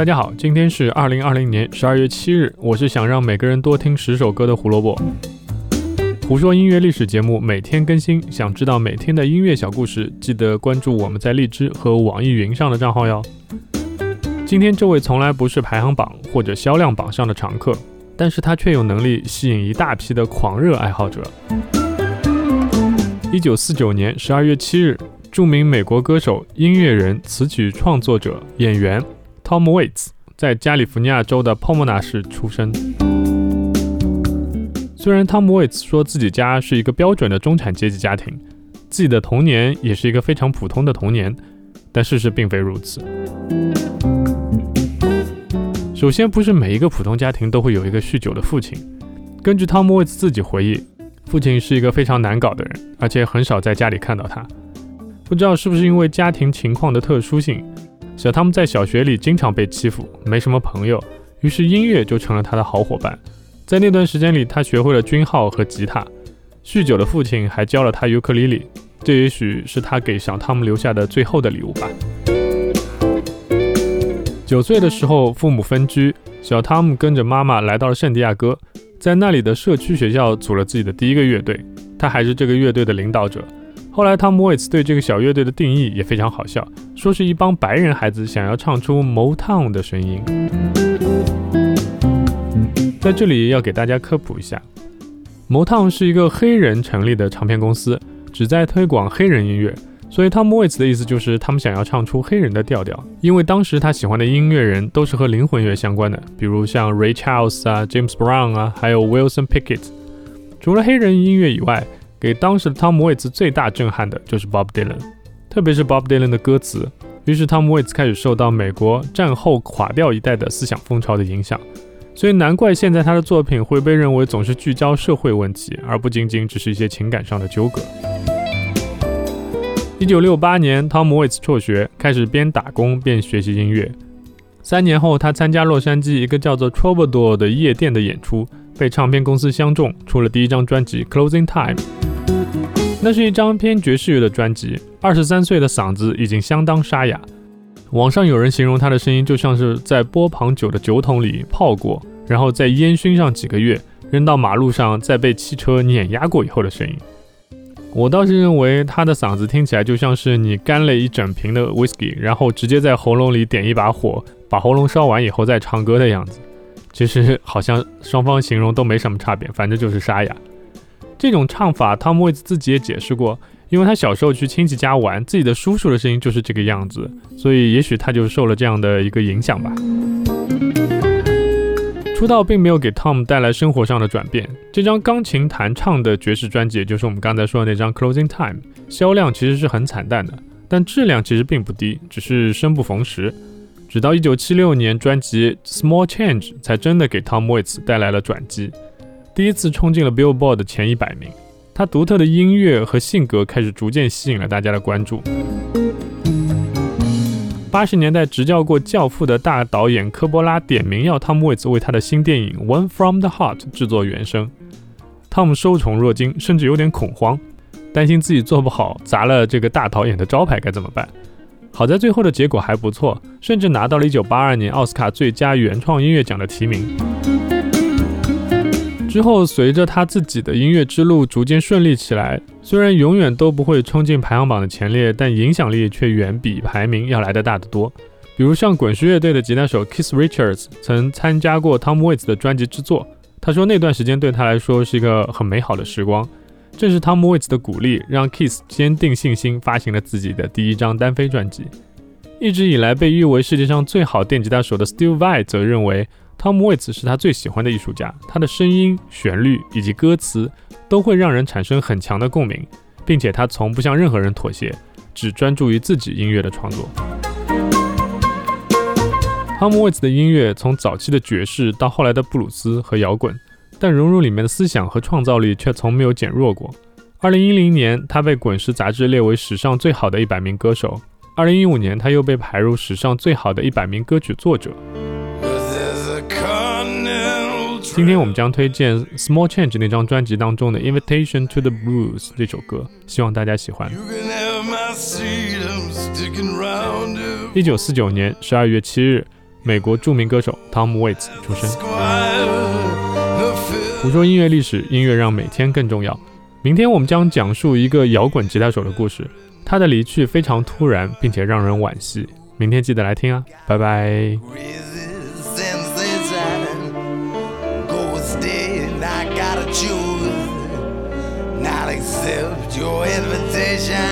大家好，今天是二零二零年十二月七日，我是想让每个人多听十首歌的胡萝卜。胡说音乐历史节目每天更新，想知道每天的音乐小故事，记得关注我们在荔枝和网易云上的账号哟。今天这位从来不是排行榜或者销量榜上的常客，但是他却有能力吸引一大批的狂热爱好者。一九四九年十二月七日，著名美国歌手、音乐人、词曲创作者、演员 Tom Waits 在加利福尼亚州的 Pomona 市出生。虽然汤姆·韦茨说自己家是一个标准的中产阶级家庭，自己的童年也是一个非常普通的童年，但事实并非如此。首先，不是每一个普通家庭都会有一个酗酒的父亲。根据汤姆·韦茨自己回忆，父亲是一个非常难搞的人，而且很少在家里看到他。不知道是不是因为家庭情况的特殊性，小汤姆在小学里经常被欺负，没什么朋友，于是音乐就成了他的好伙伴。在那段时间里，他学会了军号和吉他。酗酒的父亲还教了他尤克里里，这也许是他给小汤姆留下的最后的礼物吧。九岁的时候，父母分居，小汤姆跟着妈妈来到了圣地亚哥，在那里的社区学校组了自己的第一个乐队，他还是这个乐队的领导者。后来，汤姆·韦茨对这个小乐队的定义也非常好笑，说是一帮白人孩子想要唱出 Motown 的声音。在这里要给大家科普一下，Motown 是一个黑人成立的唱片公司，旨在推广黑人音乐。所以 Tom Waits 的意思就是他们想要唱出黑人的调调。因为当时他喜欢的音乐人都是和灵魂乐相关的，比如像 Ray Charles 啊、James Brown 啊，还有 Wilson Pickett。除了黑人音乐以外，给当时的 Tom Waits 最大震撼的就是 Bob Dylan，特别是 Bob Dylan 的歌词。于是 Tom Waits 开始受到美国战后垮掉一代的思想风潮的影响。所以难怪现在他的作品会被认为总是聚焦社会问题，而不仅仅只是一些情感上的纠葛。一九六八年，汤姆·韦茨辍学，开始边打工边学习音乐。三年后，他参加洛杉矶一个叫做 Troubadour 的夜店的演出，被唱片公司相中，出了第一张专辑《Closing Time》。那是一张偏爵士乐的专辑。二十三岁的嗓子已经相当沙哑。网上有人形容他的声音就像是在波旁酒的酒桶里泡过，然后在烟熏上几个月，扔到马路上，再被汽车碾压过以后的声音。我倒是认为他的嗓子听起来就像是你干了一整瓶的 whisky，然后直接在喉咙里点一把火，把喉咙烧完以后再唱歌的样子。其实好像双方形容都没什么差别，反正就是沙哑。这种唱法，汤姆·威兹自己也解释过。因为他小时候去亲戚家玩，自己的叔叔的声音就是这个样子，所以也许他就受了这样的一个影响吧。出道并没有给 Tom 带来生活上的转变。这张钢琴弹唱的爵士专辑，也就是我们刚才说的那张 Closing Time，销量其实是很惨淡的，但质量其实并不低，只是生不逢时。直到1976年，专辑 Small Change 才真的给 Tom Waits 带来了转机，第一次冲进了 Billboard 的前一百名。他独特的音乐和性格开始逐渐吸引了大家的关注。八十年代执教过《教父》的大导演科波拉点名要汤姆·韦茨为他的新电影《One from the Heart》制作原声。汤姆受宠若惊，甚至有点恐慌，担心自己做不好，砸了这个大导演的招牌该怎么办？好在最后的结果还不错，甚至拿到了一九八二年奥斯卡最佳原创音乐奖的提名。之后，随着他自己的音乐之路逐渐顺利起来，虽然永远都不会冲进排行榜的前列，但影响力却远比排名要来的大得多。比如像滚石乐队的吉他手 Keith Richards 曾参加过 Tom Waits 的专辑制作，他说那段时间对他来说是一个很美好的时光。正是 Tom Waits 的鼓励，让 Keith 坚定信心，发行了自己的第一张单飞专辑。一直以来被誉为世界上最好电吉他手的 Steve Vai 则认为。汤姆·韦茨是他最喜欢的艺术家，他的声音、旋律以及歌词都会让人产生很强的共鸣，并且他从不向任何人妥协，只专注于自己音乐的创作。汤姆·韦茨的音乐从早期的爵士到后来的布鲁斯和摇滚，但融入里面的思想和创造力却从没有减弱过。二零一零年，他被滚石杂志列为史上最好的一百名歌手；二零一五年，他又被排入史上最好的一百名歌曲作者。今天我们将推荐《Small Change》那张专辑当中的《Invitation to the Blues》这首歌，希望大家喜欢。一九四九年十二月七日，美国著名歌手 Tom Waits 出生。胡说音乐历史，音乐让每天更重要。明天我们将讲述一个摇滚吉他手的故事，他的离去非常突然，并且让人惋惜。明天记得来听啊，拜拜。your invitation.